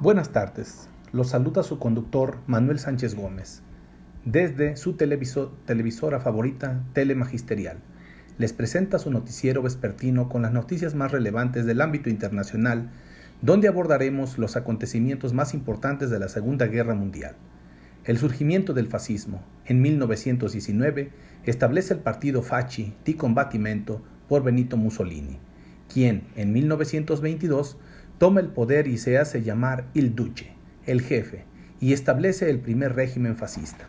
Buenas tardes, los saluda su conductor Manuel Sánchez Gómez, desde su televisora favorita, Telemagisterial. Les presenta su noticiero vespertino con las noticias más relevantes del ámbito internacional, donde abordaremos los acontecimientos más importantes de la Segunda Guerra Mundial. El surgimiento del fascismo, en 1919, establece el partido Facci di Combattimento por Benito Mussolini, quien en 1922 toma el poder y se hace llamar il duce, el jefe, y establece el primer régimen fascista.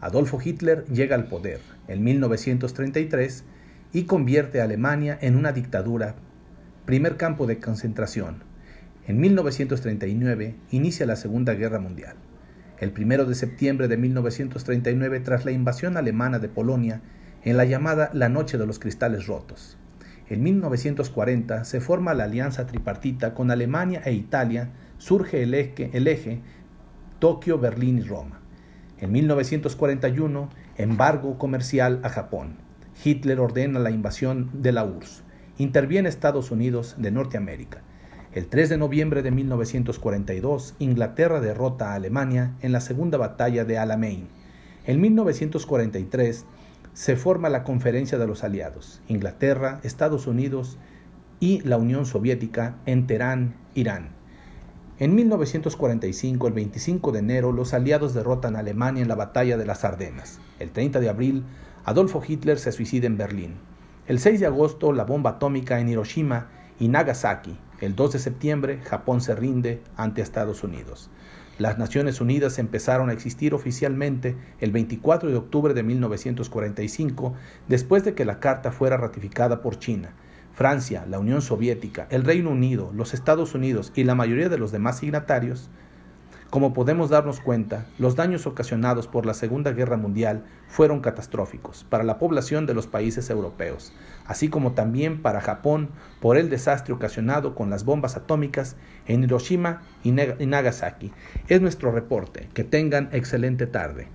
Adolfo Hitler llega al poder en 1933 y convierte a Alemania en una dictadura, primer campo de concentración. En 1939 inicia la Segunda Guerra Mundial. El 1 de septiembre de 1939, tras la invasión alemana de Polonia, en la llamada La Noche de los Cristales Rotos. En 1940 se forma la alianza tripartita con Alemania e Italia, surge el eje, el eje Tokio, Berlín y Roma. En 1941, embargo comercial a Japón. Hitler ordena la invasión de la URSS. Interviene Estados Unidos de Norteamérica. El 3 de noviembre de 1942, Inglaterra derrota a Alemania en la segunda batalla de Alamein. En 1943, se forma la Conferencia de los Aliados, Inglaterra, Estados Unidos y la Unión Soviética en Teherán, Irán. En 1945, el 25 de enero, los aliados derrotan a Alemania en la batalla de las Ardenas. El 30 de abril, Adolfo Hitler se suicida en Berlín. El 6 de agosto, la bomba atómica en Hiroshima y Nagasaki. El 2 de septiembre, Japón se rinde ante Estados Unidos. Las Naciones Unidas empezaron a existir oficialmente el 24 de octubre de 1945, después de que la Carta fuera ratificada por China. Francia, la Unión Soviética, el Reino Unido, los Estados Unidos y la mayoría de los demás signatarios como podemos darnos cuenta, los daños ocasionados por la Segunda Guerra Mundial fueron catastróficos para la población de los países europeos, así como también para Japón por el desastre ocasionado con las bombas atómicas en Hiroshima y Nagasaki. Es nuestro reporte. Que tengan excelente tarde.